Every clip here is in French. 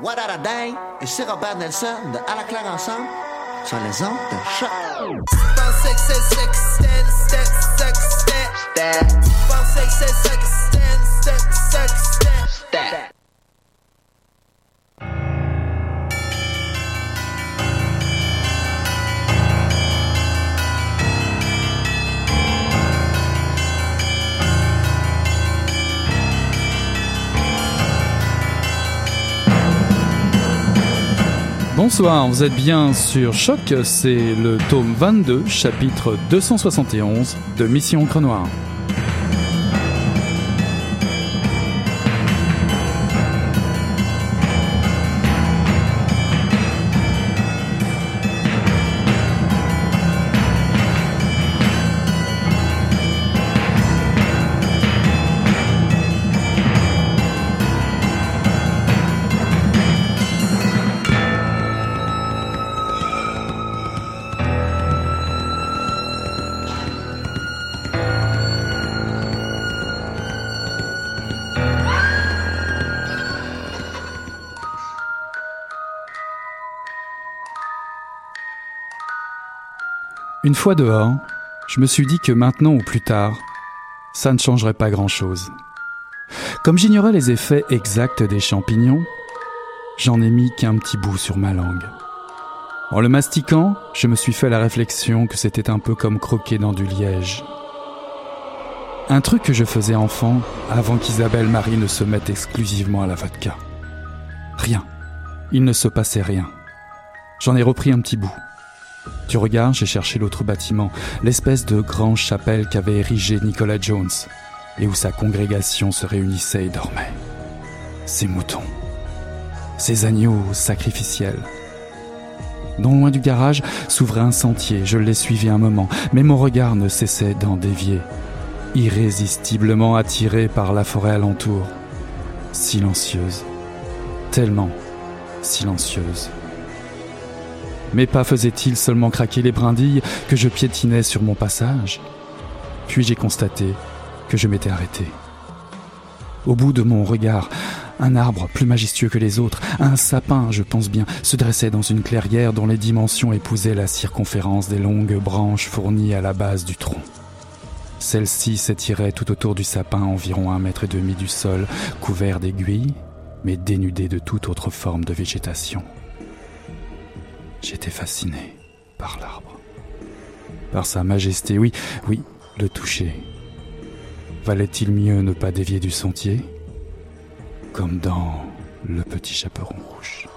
What a Day et Robert Nelson de À la claire ensemble sur les ondes de. Bonsoir, vous êtes bien sur Choc, c'est le tome 22, chapitre 271 de Mission Crenoir. Une fois dehors, je me suis dit que maintenant ou plus tard, ça ne changerait pas grand-chose. Comme j'ignorais les effets exacts des champignons, j'en ai mis qu'un petit bout sur ma langue. En le mastiquant, je me suis fait la réflexion que c'était un peu comme croquer dans du liège. Un truc que je faisais enfant avant qu'Isabelle Marie ne se mette exclusivement à la vodka. Rien. Il ne se passait rien. J'en ai repris un petit bout. Du regard, j'ai cherché l'autre bâtiment, l'espèce de grande chapelle qu'avait érigé Nicolas Jones, et où sa congrégation se réunissait et dormait. Ces moutons, ces agneaux sacrificiels. Non loin du garage s'ouvrait un sentier, je l'ai suivi un moment, mais mon regard ne cessait d'en dévier, irrésistiblement attiré par la forêt alentour, silencieuse, tellement silencieuse. Mes pas faisaient-ils seulement craquer les brindilles que je piétinais sur mon passage? Puis j'ai constaté que je m'étais arrêté. Au bout de mon regard, un arbre plus majestueux que les autres, un sapin, je pense bien, se dressait dans une clairière dont les dimensions épousaient la circonférence des longues branches fournies à la base du tronc. Celle-ci s'étirait tout autour du sapin environ un mètre et demi du sol, couvert d'aiguilles, mais dénudé de toute autre forme de végétation. J'étais fasciné par l'arbre. Par sa majesté, oui, oui, le toucher. Valait-il mieux ne pas dévier du sentier? Comme dans Le Petit Chaperon Rouge.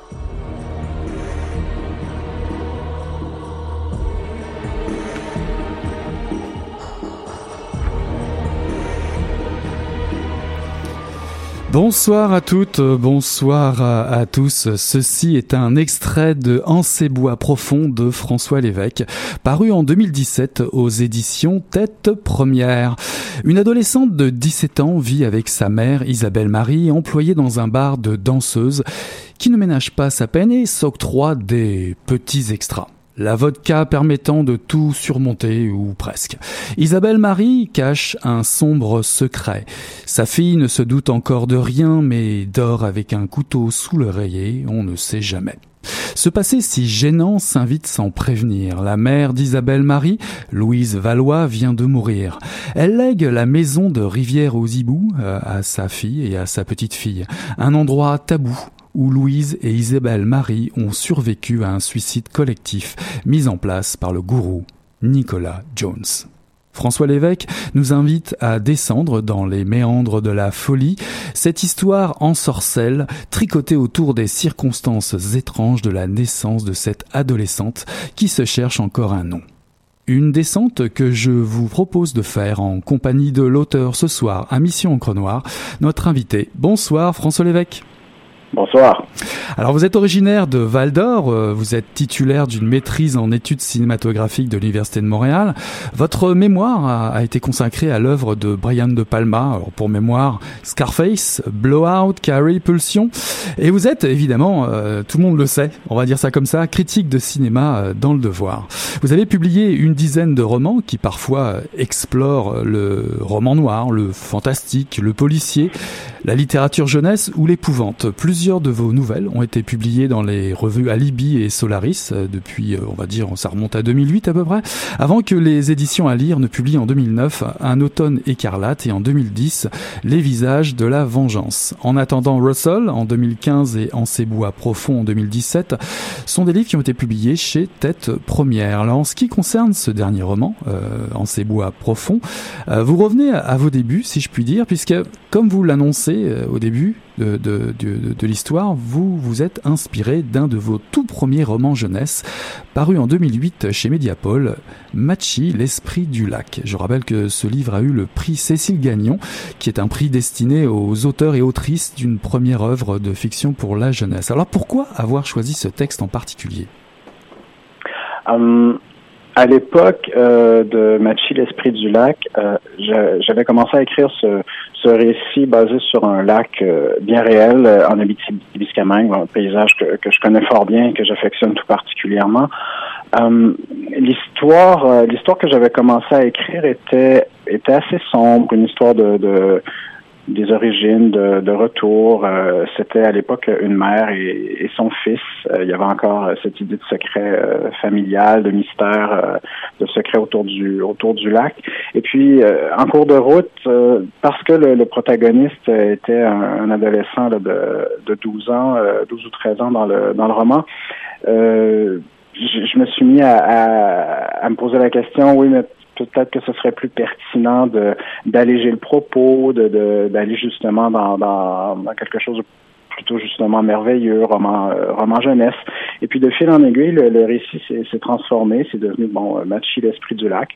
Bonsoir à toutes, bonsoir à, tous. Ceci est un extrait de En ces bois profonds de François Lévesque, paru en 2017 aux éditions Tête Première. Une adolescente de 17 ans vit avec sa mère Isabelle Marie, employée dans un bar de danseuse, qui ne ménage pas sa peine et s'octroie des petits extras la vodka permettant de tout surmonter, ou presque. Isabelle Marie cache un sombre secret. Sa fille ne se doute encore de rien, mais dort avec un couteau sous l'oreiller, on ne sait jamais. Ce passé si gênant s'invite sans prévenir. La mère d'Isabelle Marie, Louise Valois, vient de mourir. Elle lègue la maison de Rivière aux Hiboux euh, à sa fille et à sa petite fille. Un endroit tabou où Louise et Isabelle Marie ont survécu à un suicide collectif mis en place par le gourou Nicolas Jones. François Lévesque nous invite à descendre dans les méandres de la folie, cette histoire ensorcelle, tricotée autour des circonstances étranges de la naissance de cette adolescente qui se cherche encore un nom. Une descente que je vous propose de faire en compagnie de l'auteur ce soir à Mission Encre Noire, notre invité. Bonsoir François Lévesque. Bonsoir. Alors vous êtes originaire de Val d'Or, euh, vous êtes titulaire d'une maîtrise en études cinématographiques de l'Université de Montréal. Votre mémoire a, été consacrée à l'œuvre de Brian De Palma, pour mémoire Scarface, Blowout, Carrie, Pulsion. Et vous êtes évidemment, euh, tout le monde le sait, on va dire ça comme ça, critique de cinéma euh, dans le devoir. Vous avez publié une dizaine de romans qui parfois explorent le roman noir, le fantastique, le policier. La littérature jeunesse ou l'épouvante. Plusieurs de vos nouvelles ont été publiées dans les revues Alibi et Solaris euh, depuis, euh, on va dire, ça remonte à 2008 à peu près, avant que les éditions à lire ne publient en 2009 Un automne écarlate et en 2010 Les visages de la vengeance. En attendant Russell en 2015 et En ces bois profonds en 2017 sont des livres qui ont été publiés chez Tête Première. Alors en ce qui concerne ce dernier roman, euh, En ces bois profonds, vous revenez à vos débuts, si je puis dire, puisque comme vous l'annoncez euh, au début de, l'histoire, vous vous êtes inspiré d'un de vos tout premiers romans jeunesse, paru en 2008 chez Mediapol, Machi, l'esprit du lac. Je rappelle que ce livre a eu le prix Cécile Gagnon, qui est un prix destiné aux auteurs et autrices d'une première œuvre de fiction pour la jeunesse. Alors pourquoi avoir choisi ce texte en particulier? Um, à l'époque euh, de Machi, l'esprit du lac, euh, j'avais commencé à écrire ce, ce, récit basé sur un lac euh, bien réel euh, en Abitibi-Témiscamingue, un paysage que, que, je connais fort bien et que j'affectionne tout particulièrement. Euh, l'histoire, l'histoire que j'avais commencé à écrire était était assez sombre, une histoire de, de des origines de, de retour. Euh, c'était à l'époque une mère et, son fils. Euh, il y avait encore euh, cette idée de secret familial, de mystère, de secret autour du autour du lac. Et puis en cours de route, parce que le, protagoniste était un, adolescent de, de 12 ans, 12 ou 13 ans dans le dans le roman. Je, je, me suis mis à, à, à, me poser la question, oui, mais peut-être que ce serait plus pertinent de d'alléger le propos, de d'aller justement dans, dans, quelque chose de plutôt justement merveilleux, roman euh, roman jeunesse. Et puis de fil en aiguille, le, récit s'est transformé, c'est devenu bon euh, Matchy l'esprit du lac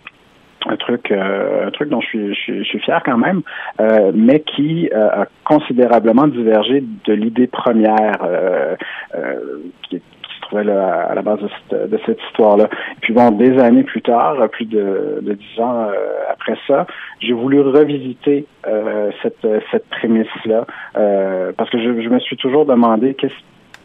un truc euh, un truc dont je suis, je suis, fier quand même, mais qui a considérablement divergé de l'idée première qui, à la base de cette, histoire-là. Puis bon, des années plus tard, plus de, dix ans euh, après ça, j'ai voulu revisiter euh, cette, cette prémisse-là euh, parce que je, me suis toujours demandé qu'est-ce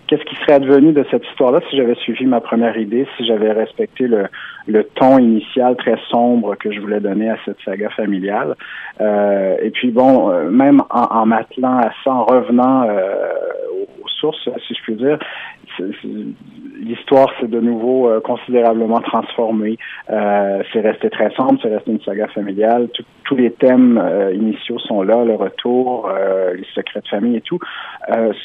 qu'est-ce qui serait advenu de cette histoire-là si j'avais suivi ma première idée, si j'avais respecté le, le ton initial très sombre que je voulais donner à cette saga familiale. Et puis bon, même en, en m'attelant à ça, en revenant aux sources, si je puis dire, l'histoire s'est de nouveau euh, considérablement transformée. Euh, c'est resté très sombre, c'est resté une saga familiale. tous les thèmes euh, initiaux sont là, le retour, les secrets de famille et tout.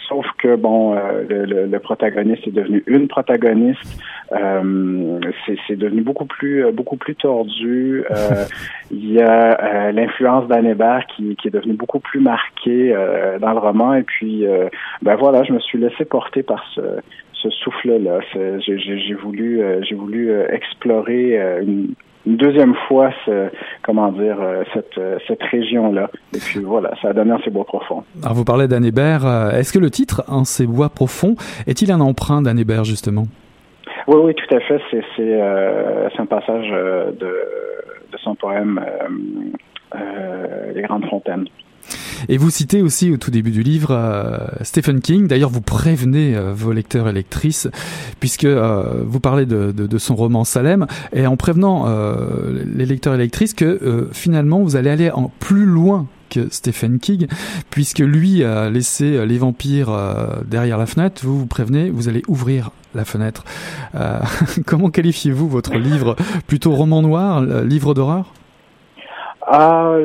sauf que bon, le, protagoniste est devenu une protagoniste. c'est devenu beaucoup plus beaucoup plus tordu. il y a l'influence d'Anne Hébert qui, qui est devenue beaucoup plus marquée dans le roman. Et puis, ben voilà, je me suis laissé porter par ce ce souffle-là. J'ai voulu, euh, j'ai voulu euh, explorer euh, une, deuxième fois ce, comment dire cette, cette région-là. Et puis voilà, ça a donné un ces bois profonds. Alors vous parlez d'Anne Est-ce que le titre En ces bois profonds est-il un emprunt d'Anne justement? Oui, oui, tout à fait. C'est un passage de, de son poème Les Grandes Fontaines. Et vous citez aussi au tout début du livre euh, Stephen King. D'ailleurs, vous prévenez euh, vos lecteurs et lectrices, puisque euh, vous parlez de, son roman Salem, et en prévenant les lecteurs et lectrices que finalement vous allez aller en plus loin que Stephen King, puisque lui a laissé les vampires derrière la fenêtre. Vous vous prévenez, vous allez ouvrir la fenêtre. comment qualifiez-vous votre livre? Plutôt roman noir, livre d'horreur? Ah,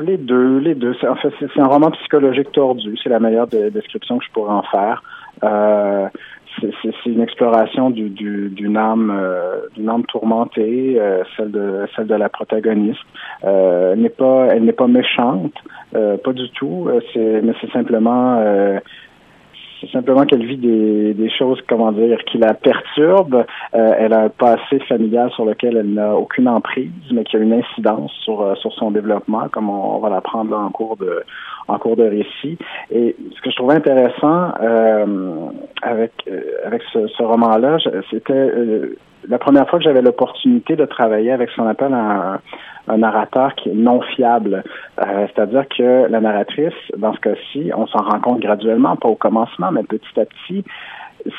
les deux, les deux. En fait, c'est un roman psychologique tordu. C'est la meilleure description que je pourrais en faire. Euh, c'est une exploration du, du, d'une âme, euh, d'une âme tourmentée, euh, celle de celle de la protagoniste. Euh, elle n'est pas, elle n'est pas méchante, pas du tout. c'est, mais c'est simplement c'est simplement qu'elle vit des, des choses, comment dire, qui la perturbent. Euh, elle a un passé familial sur lequel elle n'a aucune emprise, mais qui a une incidence sur, euh, sur son développement, comme on, va l'apprendre en cours de en cours de récit. Et ce que je trouvais intéressant euh, avec avec ce, ce roman-là, c'était la première fois que j'avais l'opportunité de travailler avec ce qu'on appelle un, narrateur qui est non fiable. Euh, c'est-à-dire que la narratrice, dans ce cas-ci, on s'en rend compte graduellement, pas au commencement, mais petit à petit,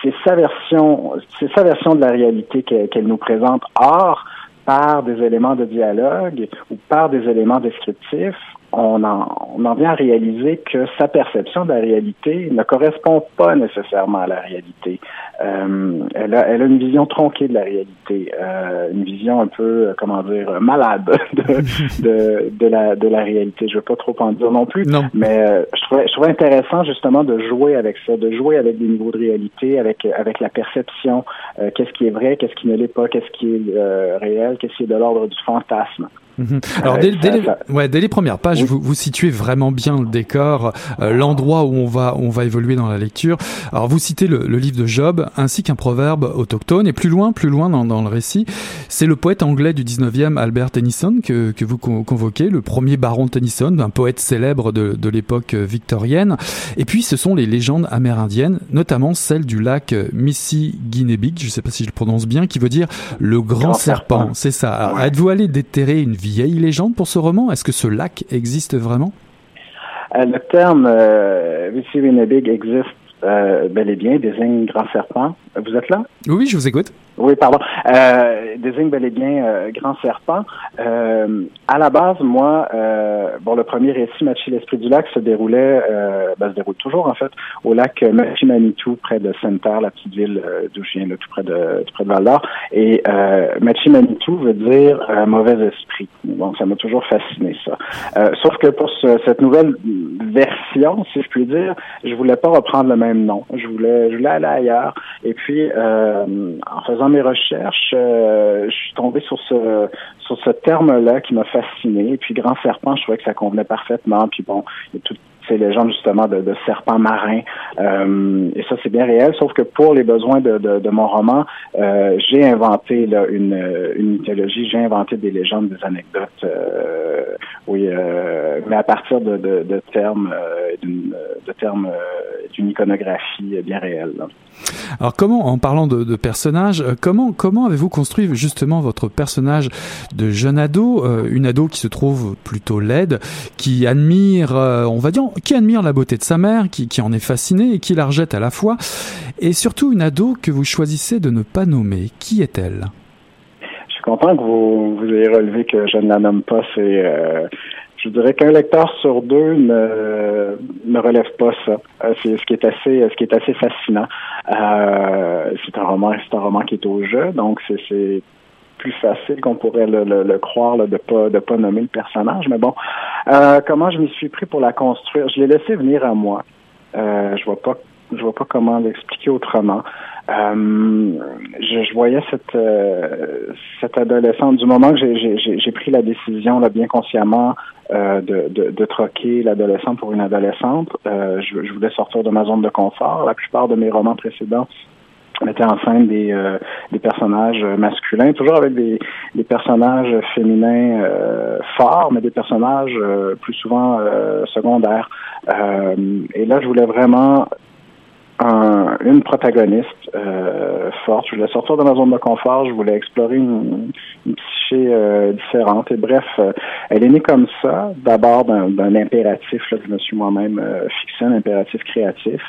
c'est sa version, c'est sa version de la réalité qu'elle nous présente. Or, par des éléments de dialogue ou par des éléments descriptifs, on en, on en vient à réaliser que sa perception de la réalité ne correspond pas nécessairement à la réalité. Euh, elle, a, elle a une vision tronquée de la réalité, euh, une vision un peu, euh, comment dire, malade de, de, de, la, de la réalité. Je veux pas trop en dire non plus, non. mais euh, je, trouvais, je trouvais intéressant justement de jouer avec ça, de jouer avec des niveaux de réalité, avec, avec la perception, euh, qu'est-ce qui est vrai, qu'est-ce qui ne l'est pas, qu'est-ce qui est euh, réel, qu'est-ce qui est de l'ordre du fantasme. Mhm. Alors dès, dès, les, ouais, dès les premières pages, oui. vous, vous situez vraiment bien le décor, euh, l'endroit où on va on va évoluer dans la lecture. Alors vous citez le, le livre de Job ainsi qu'un proverbe autochtone et plus loin plus loin dans, dans le récit, c'est le poète anglais du 19e Albert Tennyson que, que vous convoquez, le premier baron Tennyson, un poète célèbre de, de l'époque victorienne. Et puis ce sont les légendes amérindiennes, notamment celle du lac Missigynebig, je ne sais pas si je le prononce bien, qui veut dire le grand, grand serpent. serpent. C'est ça. Ouais. Êtes-vous allé déterrer une vieille légende pour ce roman? Est-ce que ce lac existe vraiment? Euh, Le terme euh, existe euh, bel et bien, désigne grand serpent. Vous êtes là? Oui, je vous écoute. Oui, pardon. Euh, désigne bel et bien euh, grand serpent. Euh, à la base, moi, euh, bon, le premier récit, Machi l'esprit du lac, se déroulait, euh, ben, se déroule toujours en fait, au lac Machi Manitou, près de Sainte-Terre, la petite ville euh, d'où je viens, là, tout près de tout près de Val-d'Or. Et euh, Machi Manitou veut dire mauvais esprit. Bon, ça m'a toujours fasciné ça. Euh, sauf que pour ce, cette nouvelle version, si je puis dire, je voulais pas reprendre le même nom. Je voulais, je voulais aller ailleurs. Et puis, euh, en faisant mes recherches, euh, je suis tombé sur ce sur ce terme-là qui m'a fasciné. Et puis Grand Serpent, je trouvais que ça convenait parfaitement. Puis bon, il y a tout ces légendes justement de, de serpents marins. Euh, et ça, c'est bien réel, sauf que pour les besoins de, mon roman, euh, j'ai inventé une, une mythologie, j'ai inventé des légendes, des anecdotes, euh, oui, mais à partir de, termes, euh, de termes d'une iconographie bien réelle. Alors comment, en parlant de, de personnages, comment comment avez-vous construit justement votre personnage de jeune ado, une ado qui se trouve plutôt laide, qui admire, on va dire, qui admire la beauté de sa mère, qui, qui en est fascinée et qui la rejette à la fois, et surtout une ado que vous choisissez de ne pas nommer. Qui est-elle? Je suis content que vous, vous ayez relevé que je ne la nomme pas. C'est euh, je dirais qu'un lecteur sur deux ne, ne relève pas ça. C'est ce qui est assez, ce qui est assez fascinant. Euh, c'est un roman, c'est un roman qui est au jeu, donc c'est plus facile qu'on pourrait le, le, croire de pas de pas nommer le personnage. Mais bon, euh, comment je m'y suis pris pour la construire? Je l'ai laissé venir à moi. Euh, je vois pas je vois pas comment l'expliquer autrement. Euh, je, voyais cette cette adolescente du moment que j'ai pris la décision là bien consciemment de, de, troquer l'adolescente pour une adolescente. Je, voulais sortir de ma zone de confort. La plupart de mes romans précédents mettaient en scène des, euh, des personnages masculins, toujours avec des, des personnages féminins forts, mais des personnages plus souvent secondaires. et là, je voulais vraiment un, une protagoniste euh, forte. Je voulais sortir de ma zone de confort. Je voulais explorer une, une psyché euh, différente. Et bref, euh, elle est née comme ça, d'abord d'un impératif là, que je me suis moi-même euh, fixé, un impératif créatif.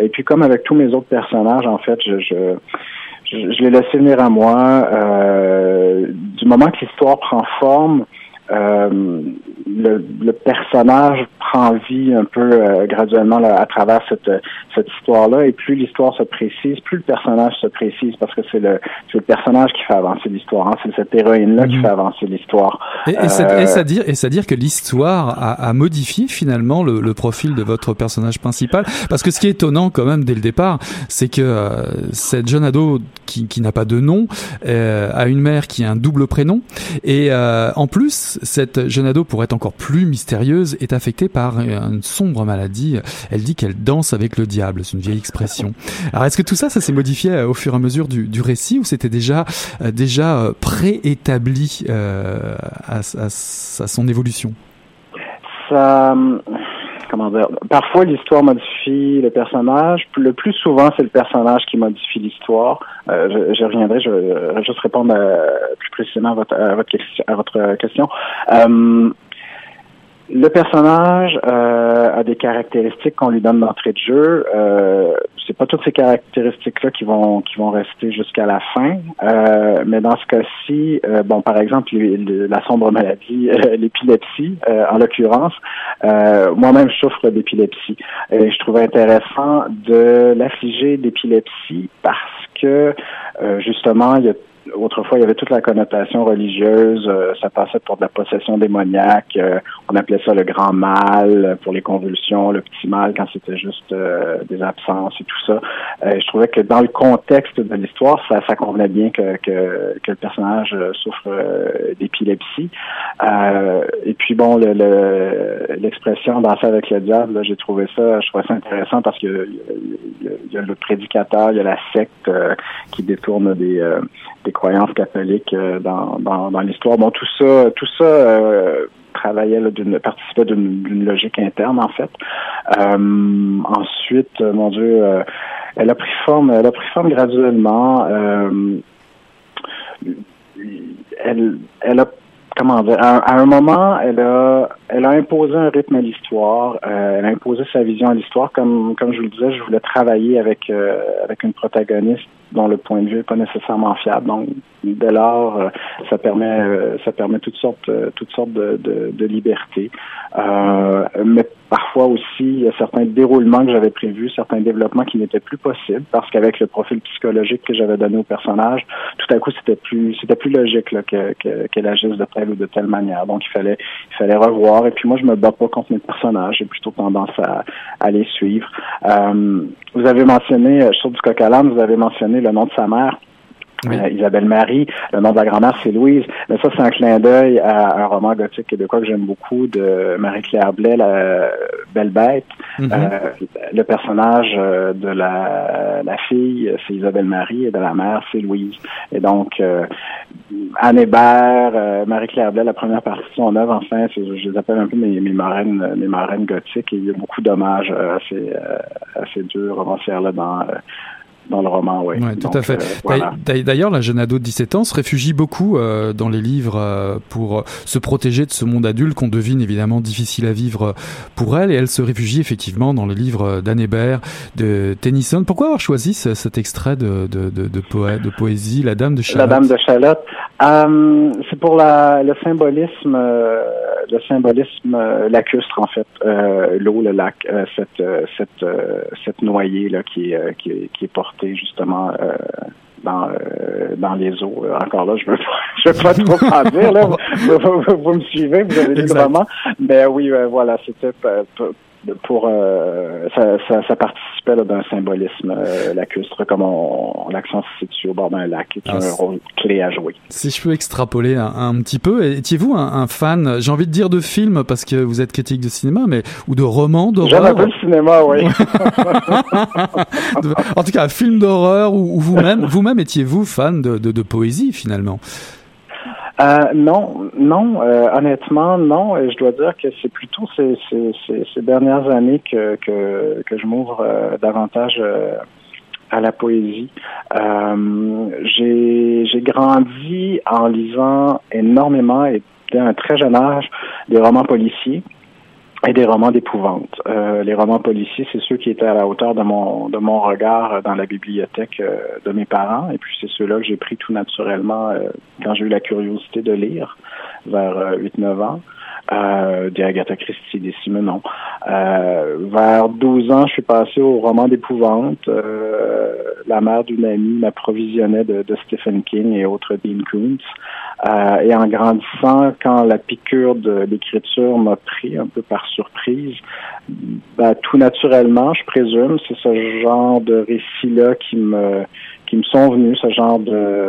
Et puis, comme avec tous mes autres personnages, en fait, je, je je, je l'ai laissé venir à moi. Euh, du moment que l'histoire prend forme, le, le, personnage prend vie un peu euh, graduellement là, à travers cette, cette histoire-là. Et plus l'histoire se précise, plus le personnage se précise parce que c'est le, le personnage qui fait avancer l'histoire. Hein. C'est cette héroïne-là mmh. qui fait avancer l'histoire. Et, et, euh, et dire, que l'histoire a, a, modifié finalement le, le, profil de votre personnage principal. Parce que ce qui est étonnant quand même dès le départ, c'est que euh, cette jeune ado qui, qui n'a pas de nom euh, a une mère qui a un double prénom. Et en plus, cette jeune ado, pour être encore plus mystérieuse, est affectée par une sombre maladie. Elle dit qu'elle danse avec le diable. C'est une vieille expression. Alors, est-ce que tout ça, ça s'est modifié au fur et à mesure du, récit ou c'était déjà, déjà préétabli euh, à, à, à, son évolution? Ça comment dire, parfois l'histoire modifie le personnage. Le plus souvent, c'est le personnage qui modifie l'histoire. Euh, je, je, reviendrai, je vais juste répondre à, plus précisément à votre, à votre, question. À votre question. Euh, le personnage euh, a des caractéristiques qu'on lui donne d'entrée de jeu. Euh, c'est pas toutes ces caractéristiques-là qui vont qui vont rester jusqu'à la fin. Euh, mais dans ce cas-ci, euh, bon, par exemple, la sombre maladie, euh, l'épilepsie, en l'occurrence, moi-même je souffre d'épilepsie. Et je trouvais intéressant de l'affliger d'épilepsie parce que justement, il y a autrefois, il y avait toute la connotation religieuse. Euh, ça passait pour de la possession démoniaque. Euh, on appelait ça le grand mal pour les convulsions, le petit mal quand c'était juste euh, des absences et tout ça. je trouvais que dans le contexte de l'histoire, ça, ça convenait bien que, que, que le personnage souffre d'épilepsie. et puis bon, l'expression le, danser avec le diable, j'ai trouvé ça, je trouvais ça intéressant parce que il y, a le prédicateur, il y a la secte qui détourne des, des croyances catholiques euh, dans, dans, l'histoire. Bon, tout ça, tout ça euh, travaillait d'une participait d'une logique interne en fait. Euh, ensuite, mon Dieu, elle a pris forme, elle a pris forme graduellement. elle, elle a comment dire, à, un moment, elle a, elle a imposé un rythme à l'histoire, elle a imposé sa vision à l'histoire. Comme, comme je vous le disais, je voulais travailler avec, avec une protagoniste dont le point de vue n'est pas nécessairement fiable. Donc, dès lors, euh, ça permet euh, ça permet toutes sortes euh, toutes sortes de, de, libertés. mais parfois aussi, il y a certains déroulements que j'avais prévus, certains développements qui n'étaient plus possibles parce qu'avec le profil psychologique que j'avais donné au personnage, tout à coup c'était plus c'était plus logique là, que, qu'elle agisse de telle ou de telle manière. Donc il fallait il fallait revoir. Et puis moi je me bats pas contre mes personnages, j'ai plutôt tendance à, les suivre. vous avez mentionné, sur du coq à vous avez mentionné le nom de sa mère. Euh, Isabelle Marie, le nom de la grand-mère c'est Louise. Mais ça c'est un clin d'œil à un roman gothique québécois que j'aime beaucoup de Marie-Claire Blais, la Belle Bête. Mhm. euh, le personnage euh, de la, la fille c'est Isabelle Marie et de la mère c'est Louise. Et donc euh, Anne Hébert, Marie-Claire Blais, la première partie de son œuvre, enfin, je les appelle un peu mes, mes marraines, mes marraines gothiques. Et il y a beaucoup d'hommages à ces, à ces deux romancières là dans dans le roman, oui. Ouais, tout à fait. Euh, d'ailleurs, la jeune ado de 17 ans se réfugie beaucoup euh, dans les livres euh, pour se protéger de ce monde adulte qu'on devine évidemment difficile à vivre pour elle, et elle se réfugie effectivement dans les livres d'Anne Hébert, de Tennyson. Pourquoi avoir choisi cet extrait de, de, de, de, de poésie, La Dame de Chalotte La Dame de Chalotte. C'est pour la, le symbolisme, le symbolisme lacustre en fait, l'eau, le lac, cette, cette, cette noyée là qui, qui, qui est portée justement euh, dans, euh, dans les eaux. Encore là, je veux pas, je veux pas trop en dire. Là. Vous, me suivez, vous avez dit vraiment. Mais oui, euh, voilà, c'était pour euh, ça, ça, ça, participait d'un symbolisme euh, lacustre, comme on, l'accent se situe au bord d'un lac, qui a ah, un rôle clé à jouer. Si je peux extrapoler un, un petit peu, étiez-vous un, un, fan, j'ai envie de dire de film parce que vous êtes critique de cinéma, mais ou de romans d'horreur? J'aime un peu le cinéma, oui. en tout cas, un film d'horreur ou, vous-même, vous-même étiez-vous fan de, de, de poésie finalement? Euh, non, non, euh, honnêtement, non. Et je dois dire que c'est plutôt ces, dernières années que je m'ouvre euh, davantage à la poésie. J'ai grandi en lisant énormément et dès un très jeune âge des romans policiers et des romans d'épouvante. Euh, les romans policiers, c'est ceux qui étaient à la hauteur de mon de mon regard dans la bibliothèque euh, de mes parents, et puis c'est ceux-là que j'ai pris tout naturellement euh, quand j'ai eu la curiosité de lire vers 8-9 ans. Euh, des Agatha Christie, des Simenon. Euh, vers 12 ans, je suis passé au roman d'épouvante. La mère d'une amie m'approvisionnait de, Stephen King et autres Dean Koontz. Euh, et en grandissant, quand la piqûre de l'écriture m'a pris un peu par surprise, ben, tout naturellement, je présume, c'est ce genre de récit-là qui me qui me sont venus, ce genre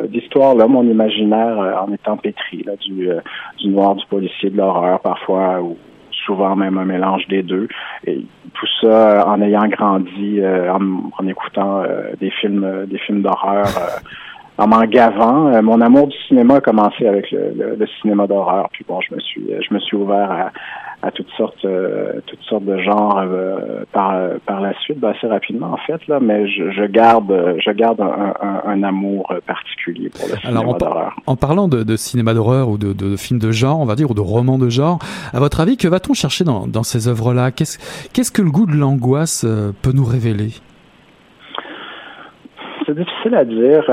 d'histoire-là, mon imaginaire euh, en étant pétri, du, euh, du noir, du policier, de l'horreur parfois, ou souvent même un mélange des deux. Et tout ça euh, en ayant grandi, en, en, écoutant des films des films d'horreur en m'en gavant. mon amour du cinéma a commencé avec le, le cinéma d'horreur. Puis bon, je me suis je me suis ouvert à, à toutes sortes euh, toutes sortes de genres euh, par par la suite ben, assez rapidement en fait là mais je, je garde je garde un, un, un, amour particulier pour le cinéma d'horreur. En, parlant de, de cinéma d'horreur ou de, de films de genre on va dire ou de romans de genre à votre avis que va-t-on chercher dans, dans ces œuvres là qu'est-ce qu'est-ce que le goût de l'angoisse euh, peut nous révéler? C'est difficile à dire.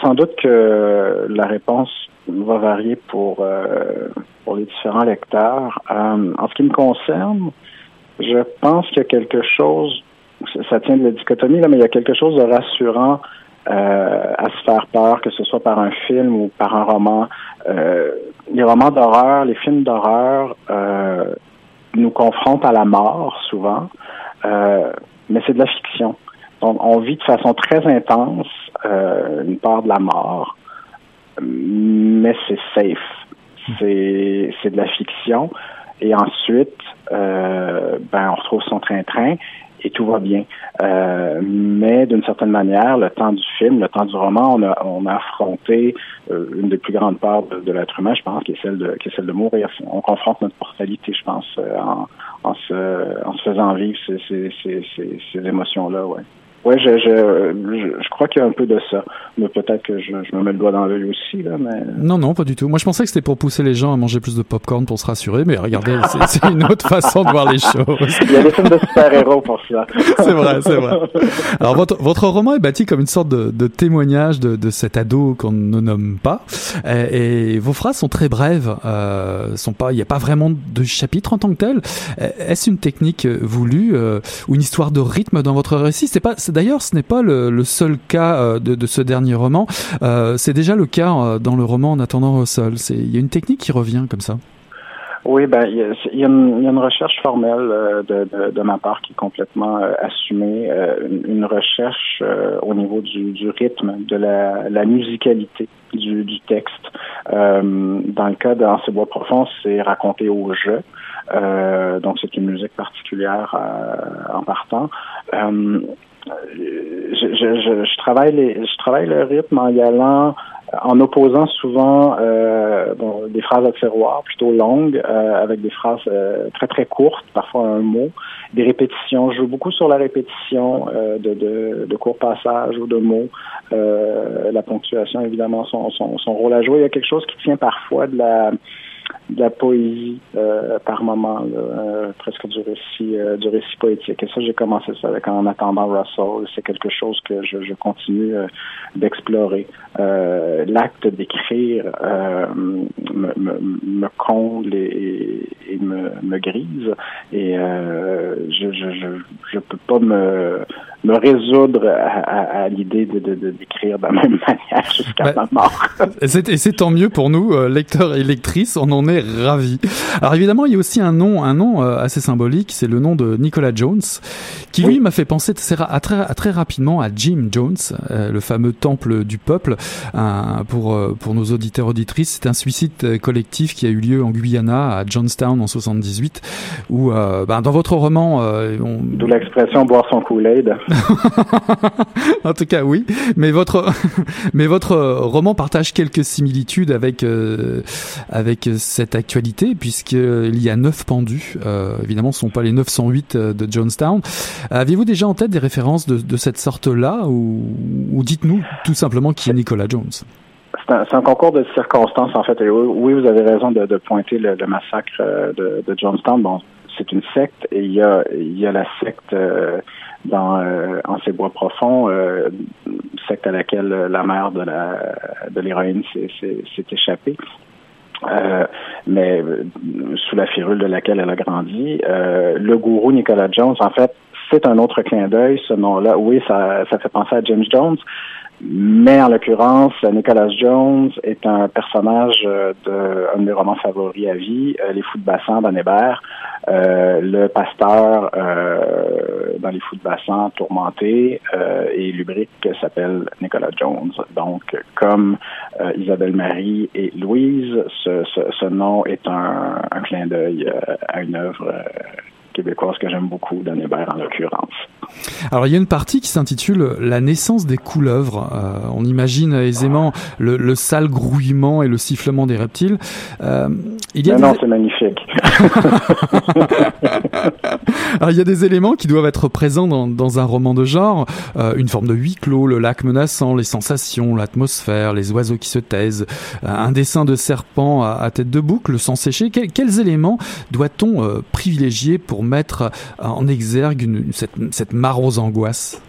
Sans doute que la réponse va varier pour pour les différents lecteurs. Euh, en ce qui me concerne, je pense qu'il y a quelque chose, ça tient de la dichotomie, là, mais il y a quelque chose de rassurant euh, à se faire peur, que ce soit par un film ou par un roman. Euh, les romans d'horreur, les films d'horreur nous confrontent à la mort souvent, mais c'est de la fiction. Donc, on vit de façon très intense une part de la mort, mais c'est safe c'est c'est de la fiction. Et ensuite, euh, ben on retrouve son train-train et tout va bien. Euh, mais d'une certaine manière, le temps du film, le temps du roman, on a, on a affronté euh, une des plus grandes parts de, l'être humain, je pense, qui est celle de qui est celle de mourir. On confronte notre mortalité, je pense, euh, en, en se en se faisant vivre ces, ces, ces, ces émotions-là, ouais. Oui, je, je, je, crois qu'il y a un peu de ça. Mais peut-être que je, je, me mets le doigt dans l'œil aussi, là, mais... Non, non, pas du tout. Moi, je pensais que c'était pour pousser les gens à manger plus de popcorn pour se rassurer, mais regardez, c'est une autre façon de voir les choses. Il y a des films de super-héros pour ça. c'est vrai, c'est vrai. Alors, votre, votre roman est bâti comme une sorte de, de témoignage de, de cet ado qu'on ne nomme pas. Et, et, vos phrases sont très brèves. Euh, sont pas, il n'y a pas vraiment de chapitre en tant que tel. Est-ce une technique voulue euh, ou une histoire de rythme dans votre récit? C'est pas, D'ailleurs, ce n'est pas le, seul cas euh, de, ce dernier roman. Euh, c'est déjà le cas euh, dans le roman En attendant au sol. Il y a une technique qui revient comme ça. Oui, ben il y, a, une, recherche formelle de, ma part qui est complètement assumée, une, recherche au niveau du, rythme, de la, musicalité du, texte. dans le cas de ces bois profonds, c'est raconté au jeu. donc c'est une musique particulière en partant je, je, je, travaille les, je travaille le rythme en y allant en opposant souvent euh, bon, des phrases à tiroir plutôt longues euh, avec des phrases euh, très très courtes, parfois un mot, des répétitions. Je joue beaucoup sur la répétition euh, de, de, de, courts passages ou de mots. la ponctuation, évidemment, son, son, son rôle à jouer. Il y a quelque chose qui tient parfois de la de la poésie euh, par moment, euh, presque du récit, euh, du récit poétique. Et ça, j'ai commencé ça avec En attendant Russell. C'est quelque chose que je, je continue d'explorer. L'acte d'écrire me, me, me, comble et, et me, me, grise. Et je, je, je, je peux pas me me résoudre à, à, l'idée de, de, d'écrire de la même manière jusqu'à bah, ma mort. et c'est tant mieux pour nous, lecteurs et lectrices. On en est ravi. Alors évidemment, il y a aussi un nom, un nom euh, assez symbolique, c'est le nom de Nicolas Jones, qui lui m'a fait penser très, très, rapidement à Jim Jones, euh, le fameux temple du peuple. pour euh, pour nos auditeurs auditrices, c'est un suicide collectif qui a eu lieu en Guyana, à Johnstown en 78, où ben, dans votre roman, on... d'où l'expression boire son Kool-Aid. en tout cas, oui. Mais votre mais votre roman partage quelques similitudes avec avec cette actualité, puisqu'il y a neuf pendus. Euh, évidemment, ce ne sont pas les 908 euh, de Jonestown. Aviez-vous déjà en tête des références de, cette sorte-là, ou, dites-nous tout simplement qui est Nicolas Jones? C'est un, concours de circonstances, en fait. oui, vous avez raison de, pointer le, massacre euh, de, de Jonestown. Bon, c'est une secte et il y a, il y a la secte dans en ces bois profonds, secte à laquelle la mère de la de l'héroïne s'est échappée. Euh, mais euh, sous la férule de laquelle elle a grandi. Euh, le gourou Nicolas Jones, en fait, c'est un autre clin d'œil, ce nom-là. Oui, ça, ça fait penser à James Jones, mais en l'occurrence, Nicholas Jones est un personnage euh, d'un de mes romans favoris à vie, euh, Les Fous de Bassan d'Anne. Euh, le pasteur dans Les Fous de Bassan, tourmenté et lubrique s'appelle Nicolas Jones. Donc, comme Isabelle Marie et Louise, ce nom est un, un clin d'œil à une œuvre québécoise que j'aime beaucoup, d'Anne Hébert en l'occurrence. Alors il y a une partie qui s'intitule La naissance des couleuvres. Euh, on imagine aisément le, le, sale grouillement et le sifflement des reptiles. Euh, il y a non, c'est magnifique. Alors il y a des éléments qui doivent être présents dans, dans un roman de genre, euh, une forme de huis clos, le lac menaçant, les sensations, l'atmosphère, les oiseaux qui se taisent, euh, un dessin de serpent à, à tête de boucle, le sang séché. quels éléments doit-on privilégier pour mettre en exergue cette, cette marre aux angoisses?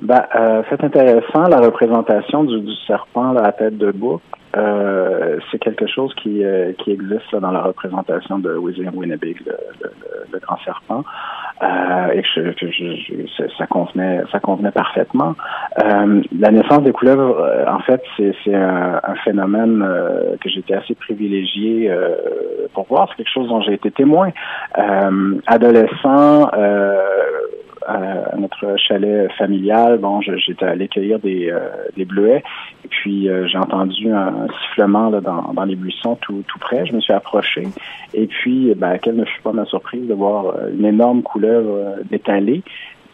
Ben, euh, c'est intéressant la représentation du, serpent là, à tête de boucle. Euh, c'est quelque chose qui, euh, qui existe dans la représentation de William Winnebig, le grand serpent, euh, et que, je, je, ça convenait, ça convenait parfaitement. Euh, la naissance des couleuvres, euh, en fait, c'est un, un, phénomène euh, que j'étais assez privilégié pour voir. C'est quelque chose dont j'ai été témoin. adolescent à notre chalet familial, bon, j'étais allé cueillir des, euh, bleuets et puis euh, j'ai entendu un sifflement là, dans, les buissons tout, près. Je me suis approché et puis, ben, quelle ne fut pas ma surprise de voir euh, une énorme couleuvre d'étaler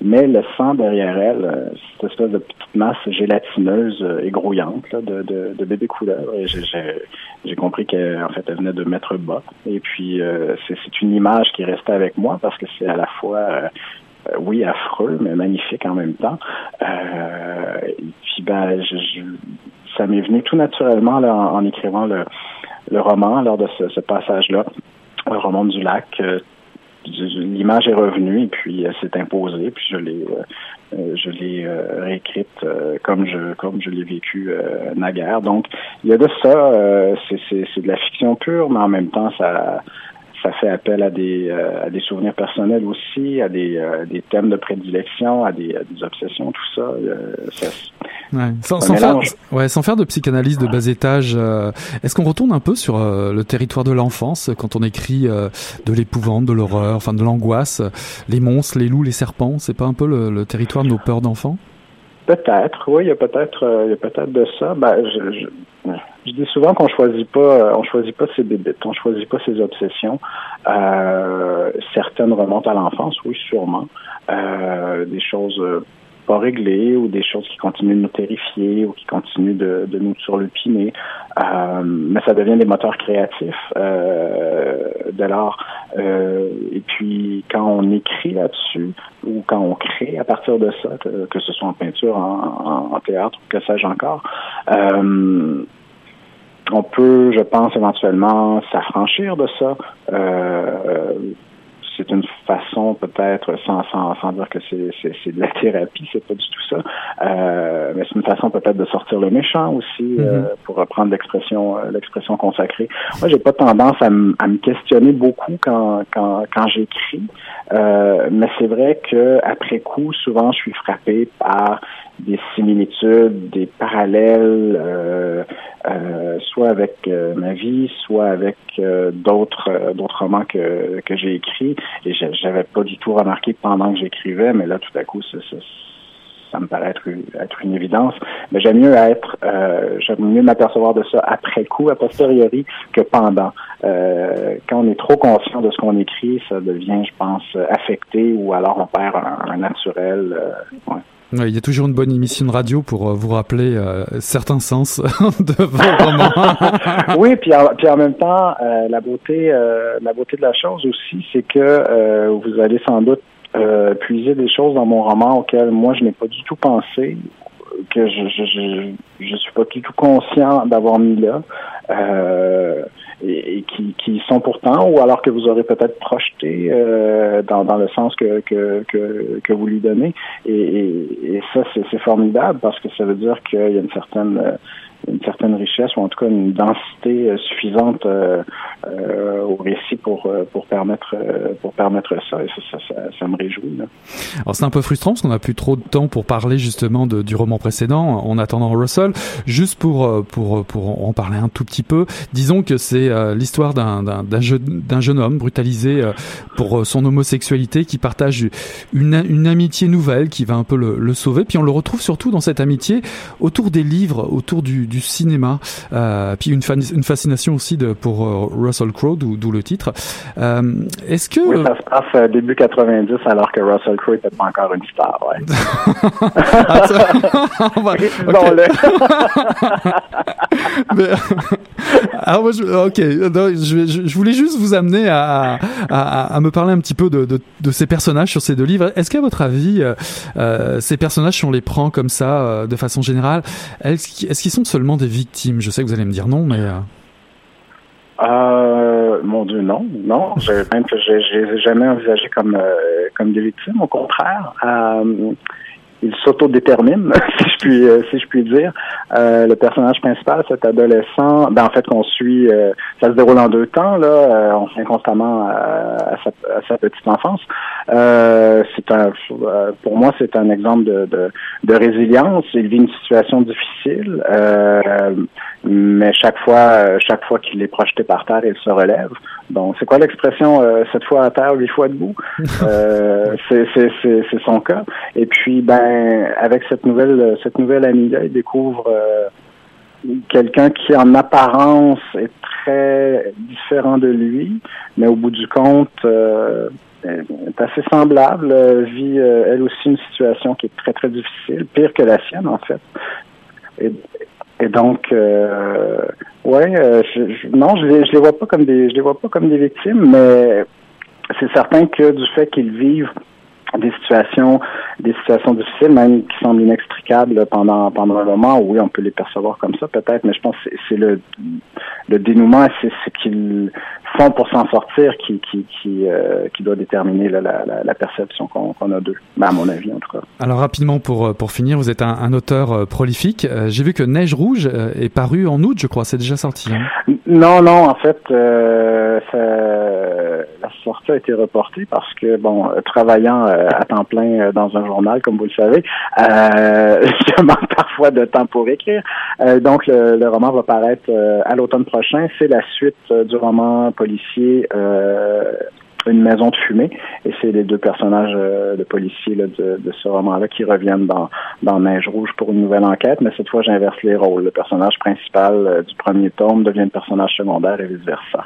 mais le sang derrière elle, cette espèce de petite masse gélatineuse et grouillante de, de, de, bébé couleuvre. Et j'ai compris qu'en fait, elle venait de mettre bas. Et puis, c'est une image qui restait avec moi parce que c'est à la fois oui, affreux, mais magnifique en même temps. Euh, et puis, ben, je, ça m'est venu tout naturellement là, en, écrivant le, le, roman lors de ce, ce passage-là, le roman du lac. Euh, l'image est revenue et puis elle s'est imposée, puis je l'ai euh, je l'ai réécrite comme je comme je l'ai vécu naguère. Donc il y a de ça, c'est de la fiction pure, mais en même temps ça ça fait appel à des, euh, à des souvenirs personnels aussi, à des, euh, des thèmes de prédilection, à des, des obsessions, tout ça. Euh, ça ouais. Sans, sans faire, ouais, sans faire de psychanalyse de bas étage, est-ce qu'on retourne un peu sur le territoire de l'enfance quand on écrit de l'épouvante, de l'horreur, enfin de l'angoisse, les monstres, les loups, les serpents C'est pas un peu le, le territoire de nos peurs d'enfants? Peut-être, oui, il y a peut-être, il y a peut-être de ça. Ben, je, je je dis souvent qu'on choisit pas, euh, on choisit pas ses bébites, on choisit pas ses obsessions. Euh, certaines remontent à l'enfance, oui, sûrement. Euh, des choses pas ou des choses qui continuent de nous terrifier ou qui continuent de, de nous surlupiner. Euh, mais ça devient des moteurs créatifs euh, dès lors. Euh, et puis quand on écrit là-dessus ou quand on crée à partir de ça, que, ce soit en peinture, en, en, en théâtre, que sais-je encore, on peut, je pense, éventuellement s'affranchir de ça. C'est une façon peut-être, sans, sans, sans dire que c'est de la thérapie, c'est pas du tout ça, euh, mais c'est une façon peut-être de sortir le méchant aussi, euh, mm-hmm. pour reprendre l'expression euh, l'expression consacrée. Moi, j'ai pas tendance à, à me questionner beaucoup quand, quand, quand j'écris, euh, mais c'est vrai que après coup, souvent, je suis frappé par des similitudes, des parallèles, euh, euh, soit avec euh, ma vie, soit avec euh, d'autres euh, d'autres romans que, que j'ai écrits. Et j'avais pas du tout remarqué pendant que j'écrivais, mais là, tout à coup, ça, ça, ça me paraît être, être, une évidence. Mais j'aime mieux être, j'aime mieux m'apercevoir de ça après coup, a posteriori, que pendant. quand on est trop conscient de ce qu'on écrit, ça devient, je pense, affecté ou alors on perd un, un naturel. Ouais il y a toujours une bonne émission de radio pour euh, vous rappeler euh, certains sens de vos romans. oui, puis en, puis en même temps, euh, la beauté, la beauté de la chose aussi, c'est que vous allez sans doute puiser des choses dans mon roman auxquelles moi je n'ai pas du tout pensé, que je je, je, je suis pas du tout conscient d'avoir mis là et, qui, qui, sont pourtant, ou alors que vous aurez peut-être projeté euh, dans, le sens que, que, que, que vous lui donnez. Et, et, et ça, c'est formidable parce que ça veut dire qu'il y a une certaine euh, une certaine richesse ou en tout cas une densité euh, suffisante euh, euh, au récit pour pour permettre pour permettre ça et ça, me réjouit. Alors c'est un peu frustrant parce qu'on n'a plus trop de temps pour parler justement du roman précédent en attendant Russell. Juste pour pour pour en parler un tout petit peu, disons que c'est l'histoire d'un d'un jeune d'un jeune homme brutalisé pour son homosexualité qui partage une une amitié nouvelle qui va un peu le sauver. Puis on le retrouve surtout dans cette amitié autour des livres, autour du du cinéma, euh, puis une, une fascination aussi de, pour euh, Russell Crowe, d'où le titre. Est-ce que oui, ça se passe début 90 alors que Russell Crowe n'était pas encore une star. Ouais. alors moi, je, ok, je, je, voulais juste vous amener à, à, à, me parler un petit peu de, de, de, ces personnages sur ces deux livres. Est-ce qu'à votre avis, euh, euh ces personnages, si on les prend comme ça, euh, de façon générale, est-ce qu'ils sont seulement des victimes Je sais que vous allez me dire non, mais... Euh... Euh, mon Dieu, non, non. Même que j'ai jamais envisagé comme comme des victimes. Au contraire, euh, il s'autodétermine, si je puis euh, si je puis dire. Euh, le personnage principal, cet adolescent, ben en fait qu'on suit, euh, ça se déroule en deux temps là. on fait constamment à sa, à, sa, petite enfance. c'est un, pour moi, c'est un exemple de, de, de, résilience. Il vit une situation difficile, mais chaque fois, chaque fois qu'il est projeté par terre, il se relève. Donc, c'est quoi l'expression cette fois à terre, huit fois debout? C'est c'est son cas. Et puis, ben avec cette nouvelle cette nouvelle amie-là, il découvre euh, quelqu'un qui en apparence est très différent de lui, mais au bout du compte euh, est assez semblable, euh, vit elle aussi une situation qui est très très difficile, pire que la sienne en fait. Et, donc ouais, non, je les, je les vois pas comme des je les vois pas comme des victimes, mais c'est certain que du fait qu'ils vivent des situations des situations difficiles même qui semblent inextricables pendant pendant un moment. Oui on peut les percevoir comme ça peut-être mais je pense que c'est le le dénouement c'est ce qu'ils font pour s'en sortir qui qui qui, euh, qui doit déterminer la, la, la, perception qu'on a d'eux. Ben, à mon avis en tout cas. Alors rapidement pour euh, pour finir vous êtes un, un auteur euh, prolifique. J'ai vu que Neige rouge est paru en août je crois. C'est déjà sorti hein? non non en fait ça, la sortie a été reportée parce que bon travaillant à temps plein euh, dans un journal, comme vous le savez. Euh, je manque parfois de temps pour écrire. Euh, donc, le, roman va paraître à l'automne prochain. C'est la suite du roman policier une maison de fumée. Et c'est les deux personnages de policiers de, de, ce roman-là qui reviennent dans, dans Neige Rouge pour une nouvelle enquête. Mais cette fois, j'inverse les rôles. Le personnage principal du premier tome devient le personnage secondaire et vice-versa.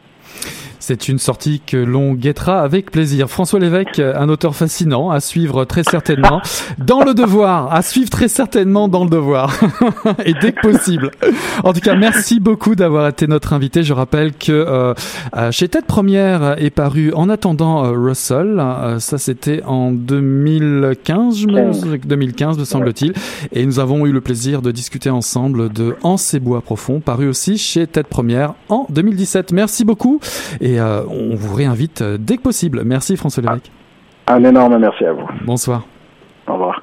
C'est une sortie que l'on guettera avec plaisir. François Lévesque, un auteur fascinant à suivre très certainement dans le devoir, à suivre très certainement dans le devoir et dès que possible. En tout cas, merci beaucoup d'avoir été notre invité. Je rappelle que euh, euh, chez Tête Première est paru En attendant euh, Russell. ça, c'était en 2015, je me... 2015, me semble-t-il. Et nous avons eu le plaisir de discuter ensemble de En ces bois profonds, paru aussi chez Tête Première en 2017. Merci beaucoup. Et euh, on vous réinvite dès que possible. Merci François Lévesque. Un énorme merci à vous. Bonsoir. Au revoir.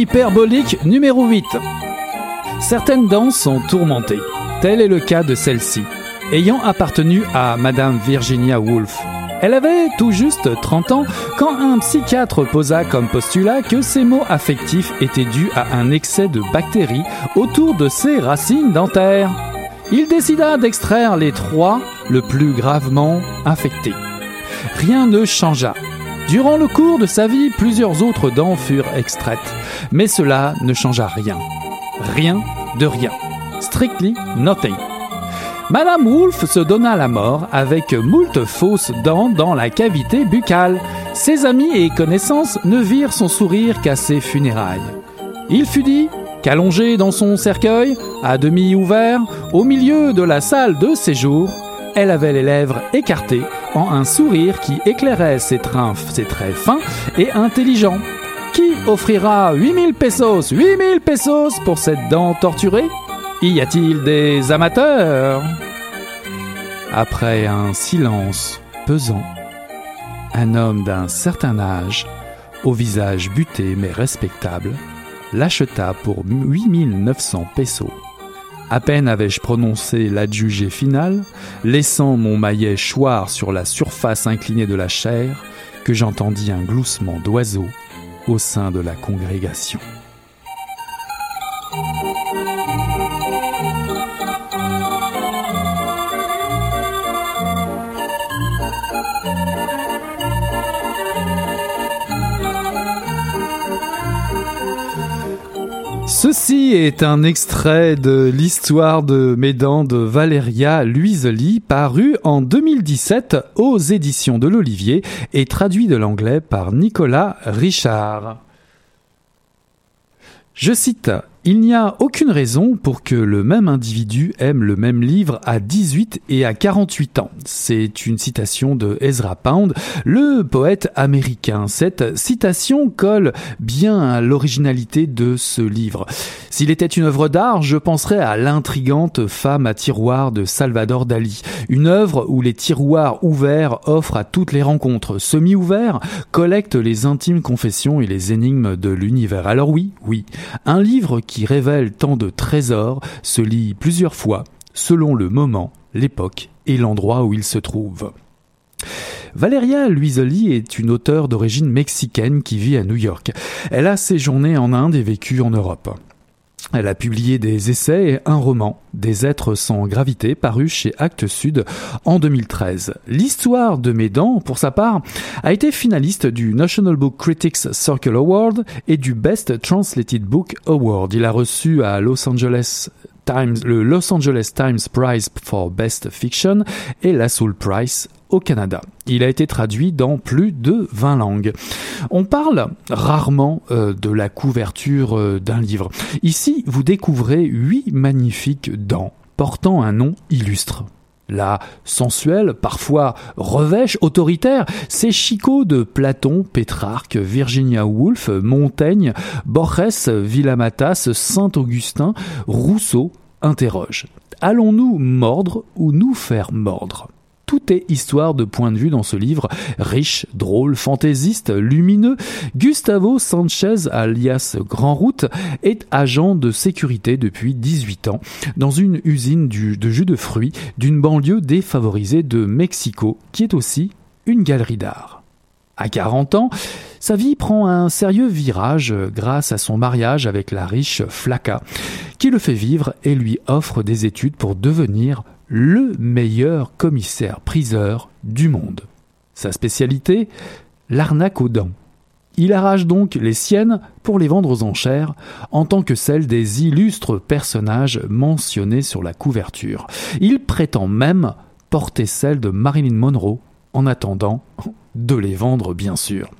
Hyperbolique numéro 8. Certaines danses sont tourmentées. Tel est le cas de celle-ci, ayant appartenu à Madame Virginia Woolf. Elle avait tout juste 30 ans quand un psychiatre posa comme postulat que ses maux affectifs étaient dus à un excès de bactéries autour de ses racines dentaires. Il décida d'extraire les trois le plus gravement infectés. Rien ne changea. Durant le cours de sa vie, plusieurs autres dents furent extraites, mais cela ne changea rien. Rien de rien. Strictly nothing. Madame Wolfe se donna la mort avec moult fausses dents dans la cavité buccale. Ses amis et connaissances ne virent son sourire qu'à ses funérailles. Il fut dit qu'allongée dans son cercueil, à demi ouvert, au milieu de la salle de séjour, elle avait les lèvres écartées en un sourire qui éclairait ses, trains, traits fins et intelligents. Qui offrira 8000 pesos, 8000 pesos pour cette dent torturée? Y a-t-il des amateurs? Après un silence pesant, un homme d'un certain âge, au visage buté mais respectable, l'acheta pour 8900 pesos. À peine avais-je prononcé l'adjugé final, laissant mon maillet choir sur la surface inclinée de la chair, que j'entendis un gloussement d'oiseau au sein de la congrégation. Est un extrait de l'histoire de dents de Valéria Luiseli, paru en 2017 aux éditions de l'Olivier et traduit de l'anglais par Nicolas Richard. Je cite il n'y a aucune raison pour que le même individu aime le même livre à 18 et à 48 ans. C'est une citation de Ezra Pound, le poète américain. Cette citation colle bien à l'originalité de ce livre. S'il était une œuvre d'art, je penserais à l'intrigante femme à tiroir de Salvador Dali. Une œuvre où les tiroirs ouverts offrent à toutes les rencontres. Semi-ouverts collectent les intimes confessions et les énigmes de l'univers. Alors oui, oui, un livre qui révèle tant de trésors se lit plusieurs fois selon le moment, l'époque et l'endroit où il se trouve. Valeria Luisoli est une auteure d'origine mexicaine qui vit à New York. Elle a séjourné en Inde et vécu en Europe. Elle a publié des essais et un roman, Des êtres sans gravité, paru chez Actes Sud en 2013. L'histoire de dents, pour sa part, a été finaliste du National Book Critics Circle Award et du Best Translated Book Award. Il a reçu à Los Angeles Times, le Los Angeles Times Prize for Best Fiction et la Soul Prize au Canada. Il a été traduit dans plus de 20 langues. On parle rarement euh, de la couverture euh, d'un livre. Ici, vous découvrez huit magnifiques dents portant un nom illustre. La sensuelle, parfois revêche, autoritaire, c'est Chico de Platon, Pétrarque, Virginia Woolf, Montaigne, Borges, Villamatas, Saint-Augustin, Rousseau interroge. Allons-nous mordre ou nous faire mordre? Tout est histoire de point de vue dans ce livre, riche, drôle, fantaisiste, lumineux. Gustavo Sanchez, alias Grand Route, est agent de sécurité depuis 18 ans dans une usine de jus de fruits d'une banlieue défavorisée de Mexico, qui est aussi une galerie d'art. À 40 ans, sa vie prend un sérieux virage grâce à son mariage avec la riche Flaca, qui le fait vivre et lui offre des études pour devenir le meilleur commissaire-priseur du monde. Sa spécialité L'arnaque aux dents. Il arrache donc les siennes pour les vendre aux enchères, en tant que celles des illustres personnages mentionnés sur la couverture. Il prétend même porter celles de Marilyn Monroe, en attendant de les vendre bien sûr.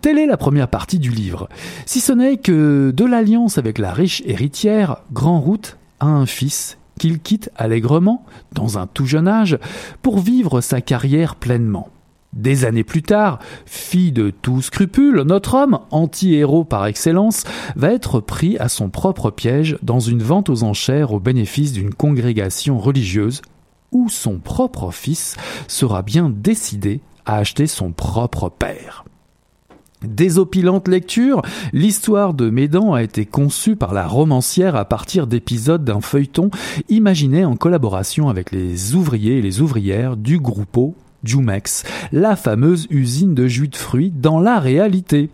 Telle est la première partie du livre, si ce n'est que de l'alliance avec la riche héritière, Grand Route a un fils qu'il quitte allègrement, dans un tout jeune âge, pour vivre sa carrière pleinement. Des années plus tard, fille de tout scrupule, notre homme, anti-héros par excellence, va être pris à son propre piège dans une vente aux enchères au bénéfice d'une congrégation religieuse où son propre fils sera bien décidé à acheter son propre père. Désopilante lecture, l'histoire de Médan a été conçue par la romancière à partir d'épisodes d'un feuilleton imaginé en collaboration avec les ouvriers et les ouvrières du groupe Jumex, la fameuse usine de jus de fruits dans la réalité.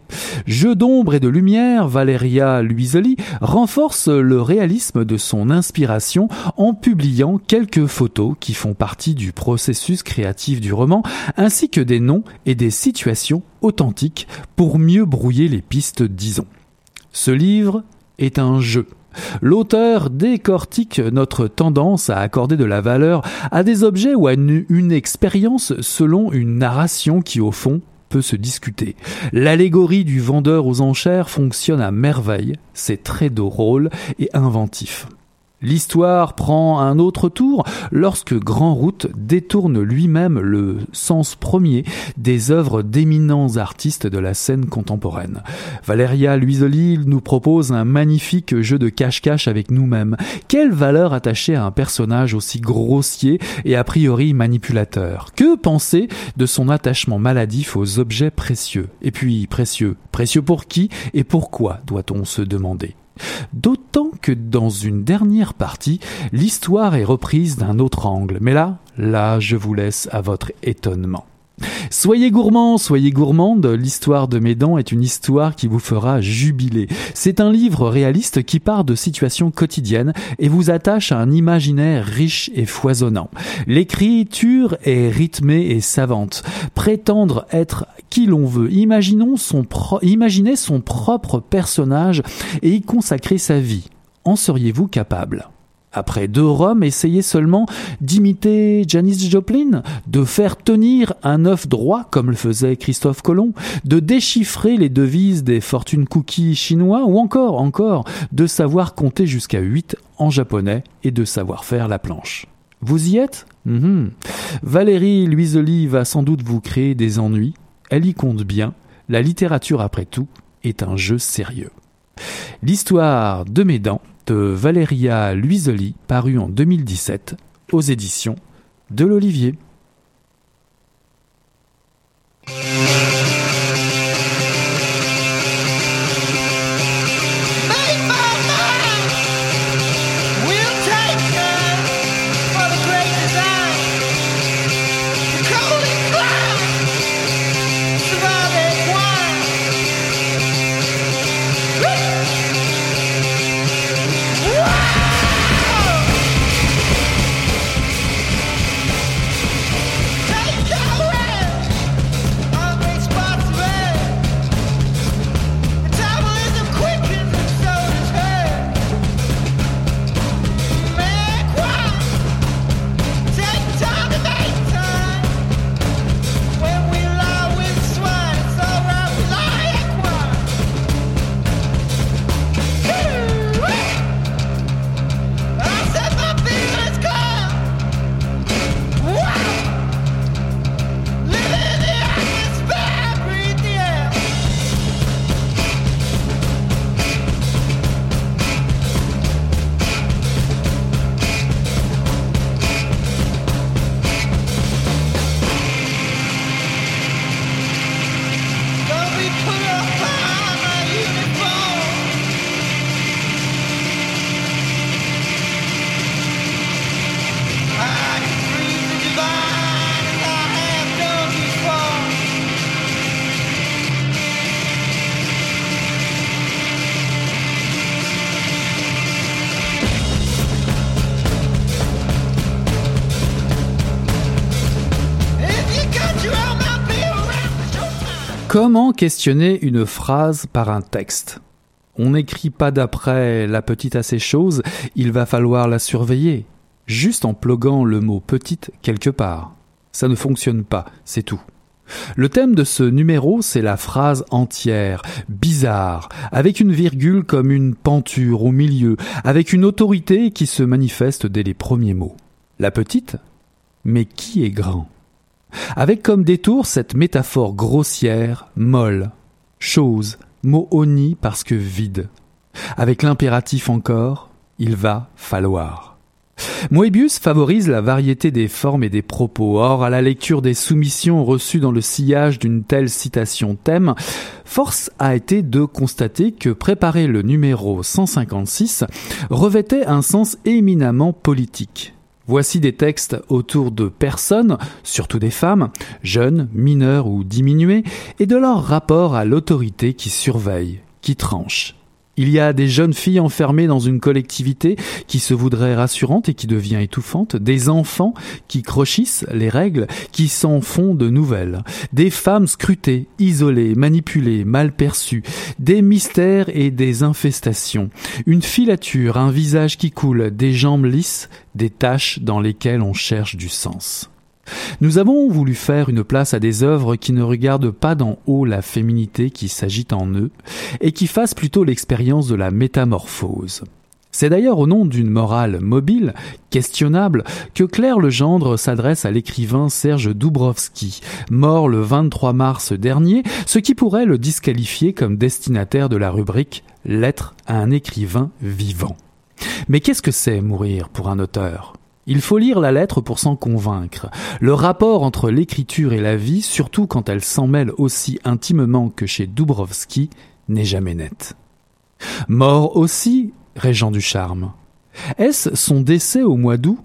Jeu d'ombre et de lumière, Valeria Luisoli renforce le réalisme de son inspiration en publiant quelques photos qui font partie du processus créatif du roman, ainsi que des noms et des situations authentiques pour mieux brouiller les pistes, disons. Ce livre est un jeu L'auteur décortique notre tendance à accorder de la valeur à des objets ou à une, expérience selon une narration qui, au fond, peut se discuter. L'allégorie du vendeur aux enchères fonctionne à merveille, c'est très drôle et inventif. L'histoire prend un autre tour lorsque Grand Route détourne lui-même le sens premier des œuvres d'éminents artistes de la scène contemporaine. Valéria Luisoli nous propose un magnifique jeu de cache-cache avec nous-mêmes. Quelle valeur attachée à un personnage aussi grossier et a priori manipulateur? Que penser de son attachement maladif aux objets précieux? Et puis précieux, précieux pour qui et pourquoi doit-on se demander? D'autant que dans une dernière partie, l'histoire est reprise d'un autre angle. Mais là, là, je vous laisse à votre étonnement. Soyez gourmands, soyez gourmandes, l'histoire de mes dents est une histoire qui vous fera jubiler. C'est un livre réaliste qui part de situations quotidiennes et vous attache à un imaginaire riche et foisonnant. L'écriture est rythmée et savante. Prétendre être qui l'on veut, imaginons son imaginez son propre personnage et y consacrer sa vie. En seriez-vous capable? Après deux Roms, essayez seulement d'imiter Janis Joplin, de faire tenir un œuf droit comme le faisait Christophe Colomb, de déchiffrer les devises des fortunes cookies chinois ou encore, encore, de savoir compter jusqu'à 8 en japonais et de savoir faire la planche. Vous y êtes? Mhm. Valérie Luisoli va sans doute vous créer des ennuis. Elle y compte bien. La littérature, après tout, est un jeu sérieux. L'histoire de mes dents de Valeria Luisoli, paru en 2017 aux éditions de l'Olivier. Questionner une phrase par un texte On n'écrit pas d'après la petite à ces choses, il va falloir la surveiller, juste en ploguant le mot petite quelque part. Ça ne fonctionne pas, c'est tout. Le thème de ce numéro, c'est la phrase entière, bizarre, avec une virgule comme une penture au milieu, avec une autorité qui se manifeste dès les premiers mots. La petite? Mais qui est grand? Avec comme détour cette métaphore grossière, molle, chose, mot honni parce que vide. Avec l'impératif encore, il va falloir. Moebius favorise la variété des formes et des propos. Or, à la lecture des soumissions reçues dans le sillage d'une telle citation thème, force a été de constater que préparer le numéro 156 revêtait un sens éminemment politique. Voici des textes autour de personnes, surtout des femmes, jeunes, mineures ou diminuées, et de leur rapport à l'autorité qui surveille, qui tranche. Il y a des jeunes filles enfermées dans une collectivité qui se voudrait rassurante et qui devient étouffante, des enfants qui crochissent les règles, qui s'en font de nouvelles, des femmes scrutées, isolées, manipulées, mal perçues, des mystères et des infestations, une filature, un visage qui coule, des jambes lisses, des taches dans lesquelles on cherche du sens. Nous avons voulu faire une place à des œuvres qui ne regardent pas d'en haut la féminité qui s'agite en eux, et qui fassent plutôt l'expérience de la métamorphose. C'est d'ailleurs au nom d'une morale mobile, questionnable, que Claire Legendre s'adresse à l'écrivain Serge Dubrovski, mort le 23 mars dernier, ce qui pourrait le disqualifier comme destinataire de la rubrique Lettre à un écrivain vivant. Mais qu'est-ce que c'est mourir pour un auteur? Il faut lire la lettre pour s'en convaincre. Le rapport entre l'écriture et la vie, surtout quand elle s'en mêle aussi intimement que chez Dubrovski, n'est jamais net. Mort aussi, régent du charme. Est-ce son décès au mois d'août?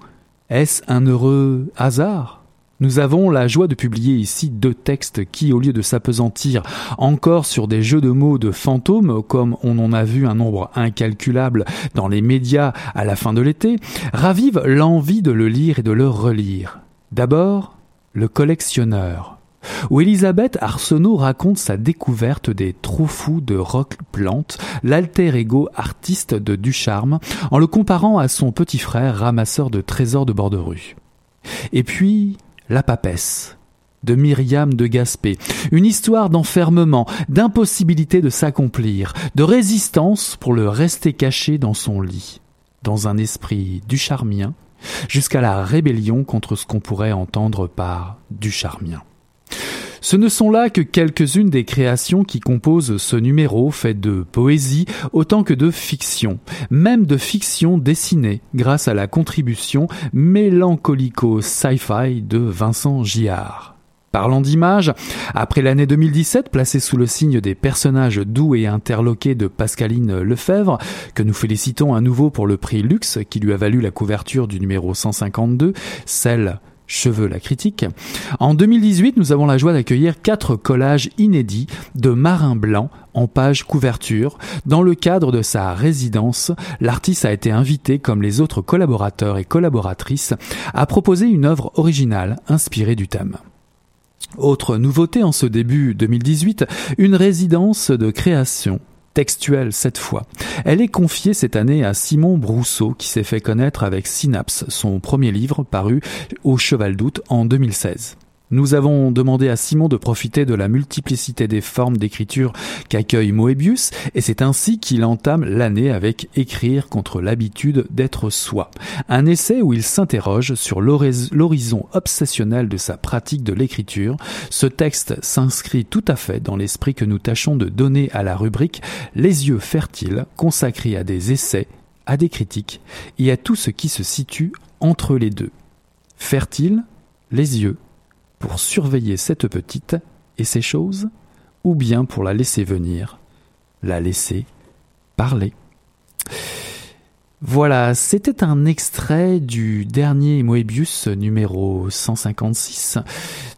Est-ce un heureux hasard? Nous avons la joie de publier ici deux textes qui, au lieu de s'apesantir encore sur des jeux de mots de fantômes, comme on en a vu un nombre incalculable dans les médias à la fin de l'été, ravivent l'envie de le lire et de le relire. D'abord, Le collectionneur, où Elisabeth Arsenault raconte sa découverte des trous fous de Rock Plante, l'alter ego artiste de Ducharme, en le comparant à son petit frère ramasseur de trésors de bord. Et puis, la papesse de Myriam de Gaspé, une histoire d'enfermement, d'impossibilité de s'accomplir, de résistance pour le rester caché dans son lit, dans un esprit ducharmien, jusqu'à la rébellion contre ce qu'on pourrait entendre par ducharmien. Ce ne sont là que quelques-unes des créations qui composent ce numéro fait de poésie autant que de fiction, même de fiction dessinée grâce à la contribution mélancolico sci-fi de Vincent Giard. Parlant d'images, après l'année 2017 placée sous le signe des personnages doux et interloqués de Pascaline Lefebvre, que nous félicitons à nouveau pour le prix Luxe qui lui a valu la couverture du numéro 152, celle Cheveux la critique. En 2018, nous avons la joie d'accueillir quatre collages inédits de marins blancs en page couverture. Dans le cadre de sa résidence, l'artiste a été invité, comme les autres collaborateurs et collaboratrices, à proposer une œuvre originale inspirée du thème. Autre nouveauté en ce début 2018, une résidence de création textuelle cette fois. Elle est confiée cette année à Simon Brousseau qui s'est fait connaître avec Synapse, son premier livre paru au Cheval d'Août en 2016. Nous avons demandé à Simon de profiter de la multiplicité des formes d'écriture qu'accueille Moebius, et c'est ainsi qu'il entame l'année avec Écrire contre l'habitude d'être soi, un essai où il s'interroge sur l'horizon obsessionnel de sa pratique de l'écriture. Ce texte s'inscrit tout à fait dans l'esprit que nous tâchons de donner à la rubrique Les yeux fertiles, consacrée à des essais, à des critiques et à tout ce qui se situe entre les deux. Fertile, les yeux, pour surveiller cette petite et ces choses, ou bien pour la laisser venir, la laisser parler. Voilà, c'était un extrait du dernier Moebius numéro 156,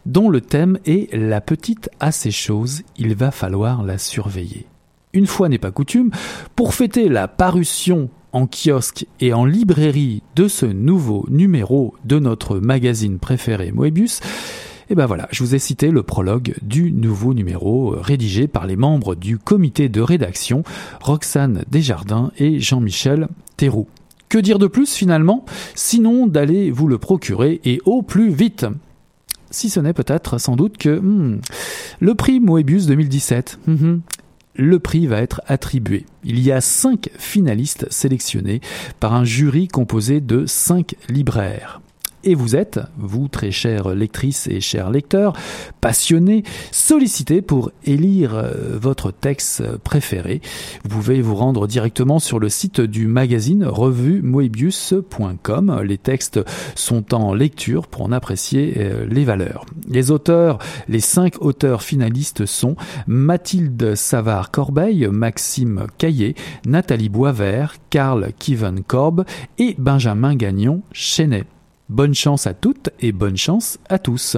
dont le thème est La petite a ces choses, il va falloir la surveiller. Une fois n'est pas coutume, pour fêter la parution en kiosque et en librairie de ce nouveau numéro de notre magazine préféré Moebius, et ben voilà, je vous ai cité le prologue du nouveau numéro euh, rédigé par les membres du comité de rédaction, Roxane Desjardins et Jean-Michel Théroux. Que dire de plus finalement, sinon d'aller vous le procurer et au plus vite si ce n'est peut-être sans doute que hmm, le prix Moebius 2017, hmm, le prix va être attribué. Il y a cinq finalistes sélectionnés par un jury composé de cinq libraires. Et vous êtes, vous très chères lectrices et chers lecteurs, passionnés, sollicités pour élire euh, votre texte préféré. Vous pouvez vous rendre directement sur le site du magazine revue moebius.com. Les textes sont en lecture pour en apprécier euh, les valeurs. Les auteurs, les cinq auteurs finalistes sont Mathilde Savard-Corbeil, Maxime Caillé, Nathalie Boisvert, Karl Kiven Korb et Benjamin Gagnon Chenet. Bonne chance à toutes et bonne chance à tous.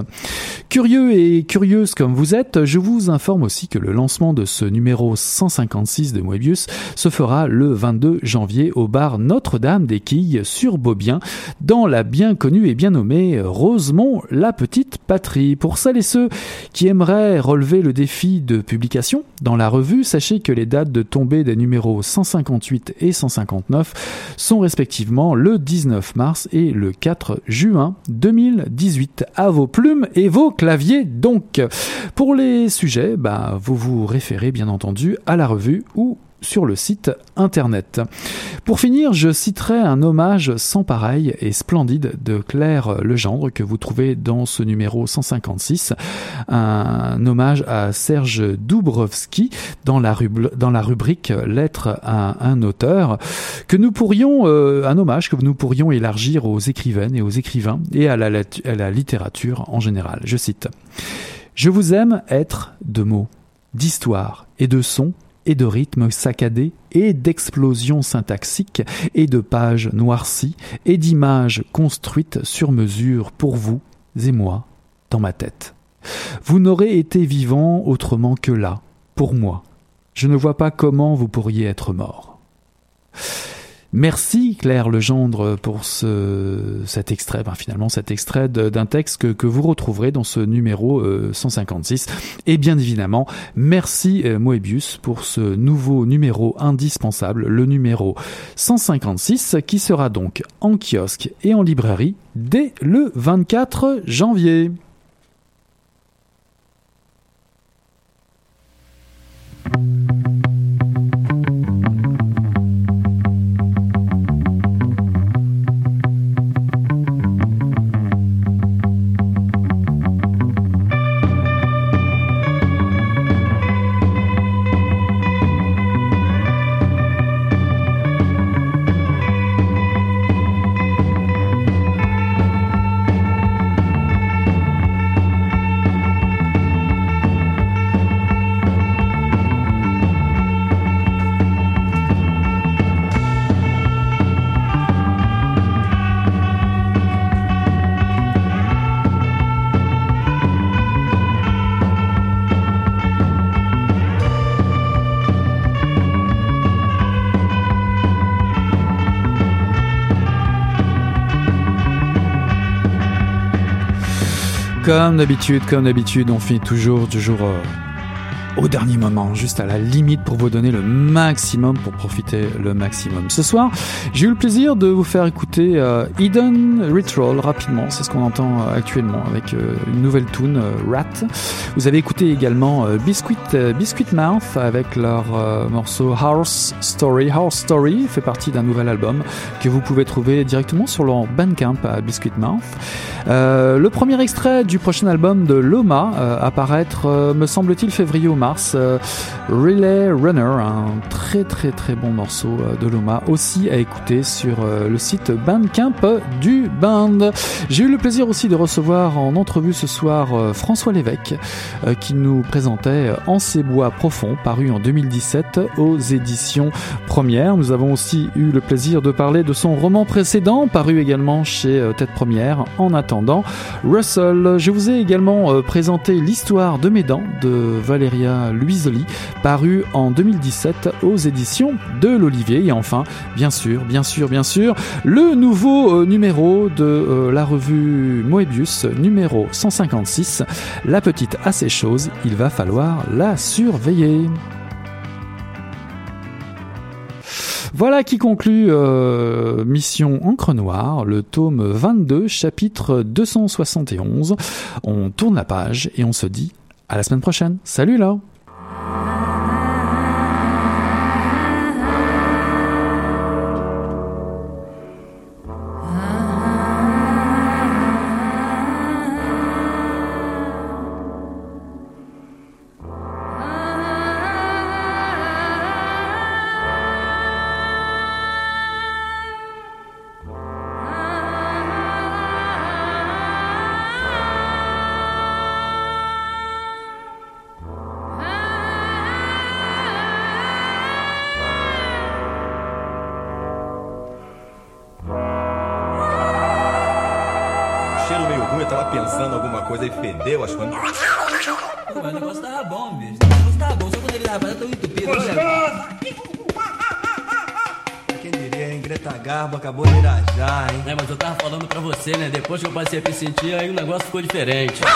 Curieux et curieuse comme vous êtes, je vous informe aussi que le lancement de ce numéro 156 de Moebius se fera le 22 janvier au bar Notre-Dame des Quilles sur Beaubien, dans la bien connue et bien nommée Rosemont, la petite patrie. Pour celles et ceux qui aimeraient relever le défi de publication dans la revue, sachez que les dates de tombée des numéros 158 et 159 sont respectivement le 19 mars et le 4 juin 2018. À vos plumes et vos claviers donc. Pour les sujets, bah, vous vous référez bien entendu à la revue ou sur le site internet. Pour finir, je citerai un hommage sans pareil et splendide de Claire Legendre que vous trouvez dans ce numéro 156, un hommage à Serge Dubrovski dans la, dans la rubrique Lettres à un auteur, que nous pourrions, euh, un hommage que nous pourrions élargir aux écrivaines et aux écrivains et à la, à la littérature en général. Je cite. Je vous aime être de mots, d'histoire et de sons et de rythmes saccadés, et d'explosions syntaxiques, et de pages noircies, et d'images construites sur mesure pour vous et moi, dans ma tête. Vous n'aurez été vivant autrement que là, pour moi. Je ne vois pas comment vous pourriez être mort. Merci Claire Legendre pour ce, cet extrait, ben, finalement cet extrait d'un texte que, que, vous retrouverez dans ce numéro 156. Euh, Et bien évidemment, merci euh, Moebius pour ce nouveau numéro indispensable, le numéro 156, qui sera donc en kiosque et en librairie dès le 24 janvier. Comme d'habitude, comme d'habitude, on fait toujours, toujours euh, au dernier moment, juste à la limite pour vous donner le maximum, pour profiter le maximum. Ce soir, j'ai eu le plaisir de vous faire écouter euh, Eden Ritual rapidement, c'est ce qu'on entend euh, actuellement avec euh, une nouvelle tune, euh, Rat. Vous avez écouté également Biscuit, Biscuit Mouth avec leur morceau House Story. House Story fait partie d'un nouvel album que vous pouvez trouver directement sur leur Bandcamp à Biscuit Mouth. le premier extrait du prochain album de Loma apparaître, me semble-t-il, février ou mars Euh, Relay Runner, un très très très bon morceau euh, de Loma, aussi à écouter sur euh, le site Bandcamp du band. J'ai eu le plaisir aussi de recevoir en entrevue ce soir François Lévesque, qui nous présentait En ces bois profonds, paru en 2017 aux éditions Première. Nous avons aussi eu le plaisir de parler de son roman précédent, paru également chez Tête Première, En attendant Russell. Je vous ai également présenté l'histoire de mes dents de Valéria Luisoli, paru en 2017 aux éditions de l'Olivier. Et enfin, bien sûr, bien sûr, bien sûr, le nouveau euh, numéro de euh, la revue Moebius, numéro 156. La petite a ses choses, il va falloir la surveiller. Voilà qui conclut euh, Mission Encre Noire, le tome 22, chapitre 271. On tourne la page et on se dit à la semaine prochaine. Salut là diferente.